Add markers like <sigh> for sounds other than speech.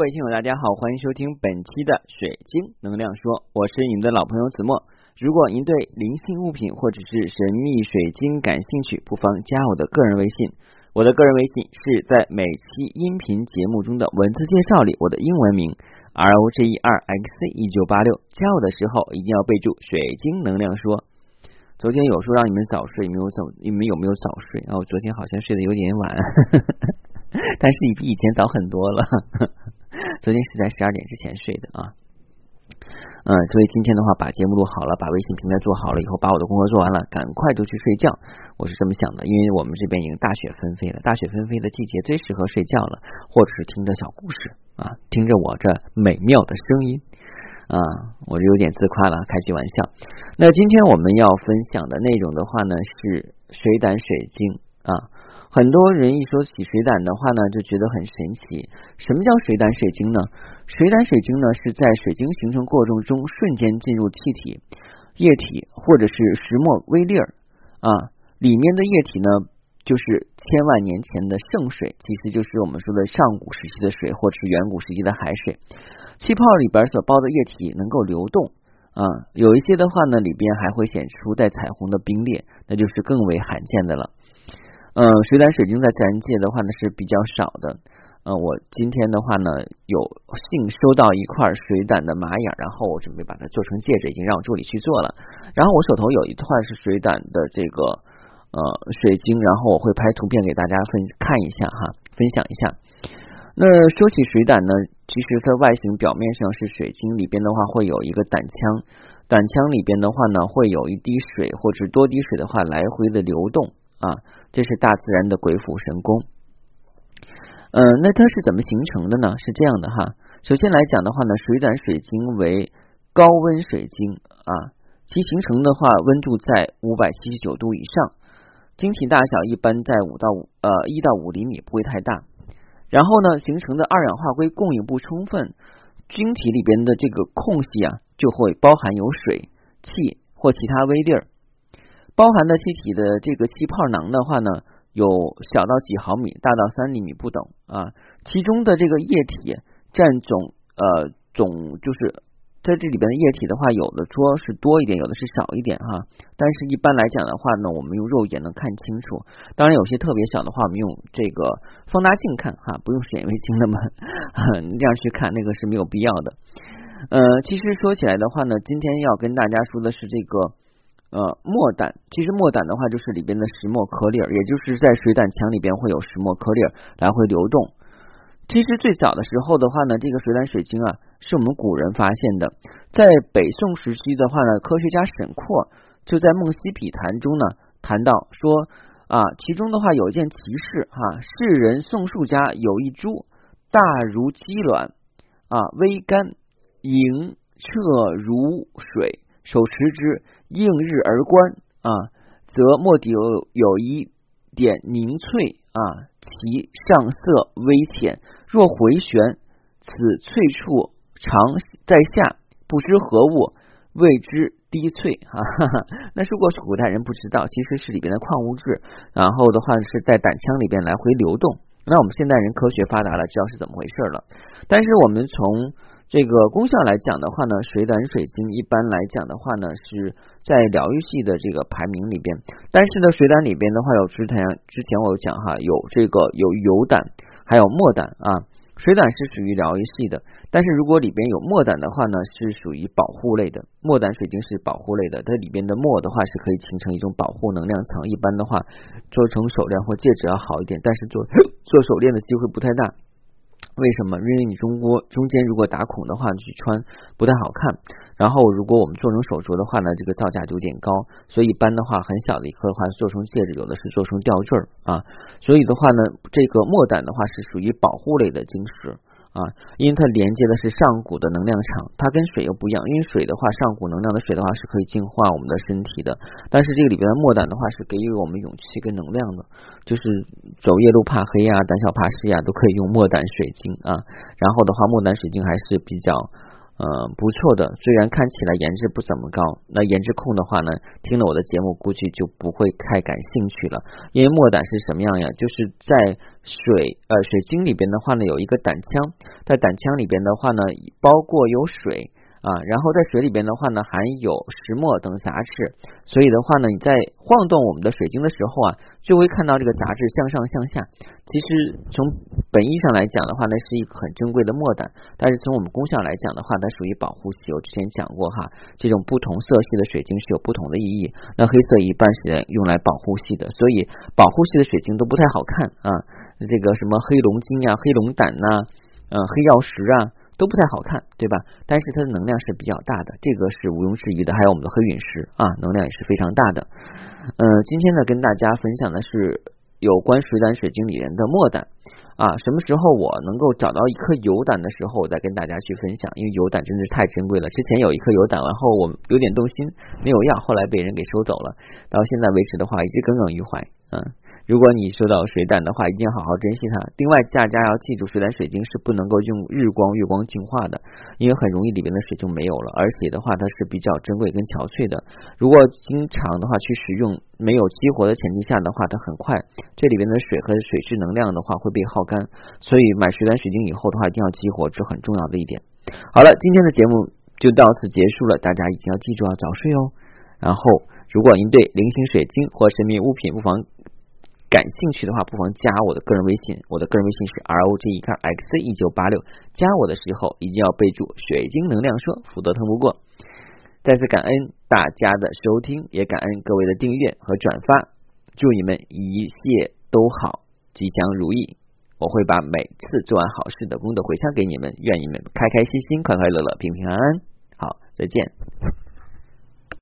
各位听友，大家好，欢迎收听本期的水晶能量说，我是你们的老朋友子墨。如果您对灵性物品或者是神秘水晶感兴趣，不妨加我的个人微信。我的个人微信是在每期音频节目中的文字介绍里，我的英文名 R O G E R X C 一九八六。加我的时候一定要备注水晶能量说。昨天有说让你们早睡，没有早，你们有没有早睡？啊，我昨天好像睡得有点晚，<laughs> 但是你比以前早很多了。昨天是在十二点之前睡的啊，嗯，所以今天的话把节目录好了，把微信平台做好了以后，把我的工作做完了，赶快就去睡觉。我是这么想的，因为我们这边已经大雪纷飞了，大雪纷飞的季节最适合睡觉了，或者是听着小故事啊，听着我这美妙的声音啊，我就有点自夸了，开句玩笑。那今天我们要分享的内容的话呢，是水胆水晶啊。很多人一说起水胆的话呢，就觉得很神奇。什么叫水胆水晶呢？水胆水晶呢是在水晶形成过程中瞬间进入气体、液体或者是石墨微粒儿啊，里面的液体呢就是千万年前的圣水，其实就是我们说的上古时期的水，或者是远古时期的海水。气泡里边所包的液体能够流动啊，有一些的话呢，里边还会显出带彩虹的冰裂，那就是更为罕见的了。嗯，水胆水晶在自然界的话呢是比较少的。呃，我今天的话呢有幸收到一块水胆的玛雅，然后我准备把它做成戒指，已经让我助理去做了。然后我手头有一块是水胆的这个呃水晶，然后我会拍图片给大家分看一下哈，分享一下。那说起水胆呢，其实它外形表面上是水晶，里边的话会有一个胆腔，胆腔里边的话呢会有一滴水或者多滴水的话来回的流动啊。这是大自然的鬼斧神工，嗯，那它是怎么形成的呢？是这样的哈，首先来讲的话呢，水胆水晶为高温水晶啊，其形成的话温度在五百七十九度以上，晶体大小一般在五到五呃一到五厘米，不会太大。然后呢，形成的二氧化硅供应不充分，晶体里边的这个空隙啊，就会包含有水、气或其他微粒儿。包含的气体的这个气泡囊的话呢，有小到几毫米，大到三厘米不等啊。其中的这个液体占总呃总就是在这里边的液体的话，有的说是多一点，有的是少一点哈。但是一般来讲的话呢，我们用肉眼能看清楚。当然有些特别小的话，我们用这个放大镜看哈，不用显微镜那么 <laughs> 这样去看，那个是没有必要的。呃，其实说起来的话呢，今天要跟大家说的是这个。呃，墨胆其实墨胆的话，就是里边的石墨颗粒儿，也就是在水胆腔里边会有石墨颗粒儿来回流动。其实最早的时候的话呢，这个水胆水晶啊，是我们古人发现的。在北宋时期的话呢，科学家沈括就在《梦溪笔谈》中呢谈到说啊，其中的话有一件奇事哈，世人宋树家有一株大如鸡卵啊，微干莹澈如水。手持之，映日而观啊，则莫底有有一点凝翠啊，其上色微浅，若回旋，此翠处常在下，不知何物，谓之滴翠啊。<laughs> 那如果是古代人不知道，其实是里边的矿物质，然后的话是在胆腔里边来回流动。那我们现代人科学发达了，知道是怎么回事了。但是我们从这个功效来讲的话呢，水胆水晶一般来讲的话呢，是在疗愈系的这个排名里边。但是呢，水胆里边的话有之前之前我有讲哈，有这个有油胆，还有墨胆啊。水胆是属于疗愈系的，但是如果里边有墨胆的话呢，是属于保护类的。墨胆水晶是保护类的，它里边的墨的话是可以形成一种保护能量层。一般的话，做成手链或戒指要好一点，但是做 <coughs> 做手链的机会不太大。为什么？因为你中国中间如果打孔的话，去穿不太好看。然后如果我们做成手镯的话呢，这个造价就有点高。所以一般的话，很小的一颗的话做成戒指，有的是做成吊坠儿啊。所以的话呢，这个墨胆的话是属于保护类的晶石。啊，因为它连接的是上古的能量场，它跟水又不一样。因为水的话，上古能量的水的话是可以净化我们的身体的，但是这个里边的墨胆的话是给予我们勇气跟能量的，就是走夜路怕黑呀、胆小怕事呀，都可以用墨胆水晶啊。然后的话，墨胆水晶还是比较嗯，不错的。虽然看起来颜值不怎么高，那颜值控的话呢，听了我的节目估计就不会太感兴趣了。因为墨胆是什么样呀？就是在水呃水晶里边的话呢，有一个胆腔，在胆腔里边的话呢，包括有水。啊，然后在水里边的话呢，含有石墨等杂质，所以的话呢，你在晃动我们的水晶的时候啊，就会看到这个杂质向上向下。其实从本意上来讲的话呢，是一个很珍贵的墨胆，但是从我们功效来讲的话，它属于保护系。我之前讲过哈，这种不同色系的水晶是有不同的意义。那黑色一般是用来保护系的，所以保护系的水晶都不太好看啊。这个什么黑龙晶呀、黑龙胆呐、嗯、黑曜石啊。都不太好看，对吧？但是它的能量是比较大的，这个是毋庸置疑的。还有我们的黑陨石啊，能量也是非常大的。嗯，今天呢，跟大家分享的是有关水胆水晶里人的墨胆啊。什么时候我能够找到一颗油胆的时候，我再跟大家去分享。因为油胆真的是太珍贵了。之前有一颗油胆，然后我有点动心，没有要，后来被人给收走了。到现在为止的话，一直耿耿于怀。嗯。如果你收到水胆的话，一定要好好珍惜它。另外，大家要记住，水胆水晶是不能够用日光、月光净化的，因为很容易里边的水就没有了。而且的话，它是比较珍贵跟憔悴的。如果经常的话去使用，没有激活的前提下的话，它很快这里边的水和水质能量的话会被耗干。所以买水胆水晶以后的话，一定要激活，这很重要的一点。好了，今天的节目就到此结束了，大家一定要记住要早睡哦。然后，如果您对菱形水晶或神秘物品，不妨。感兴趣的话，不妨加我的个人微信，我的个人微信是 R O G E K X 一九八六。加我的时候一定要备注“水晶能量说”，否则通不过。再次感恩大家的收听，也感恩各位的订阅和转发。祝你们一切都好，吉祥如意。我会把每次做完好事的功德回向给你们，愿你们开开心心、快快乐乐、平平安安。好，再见。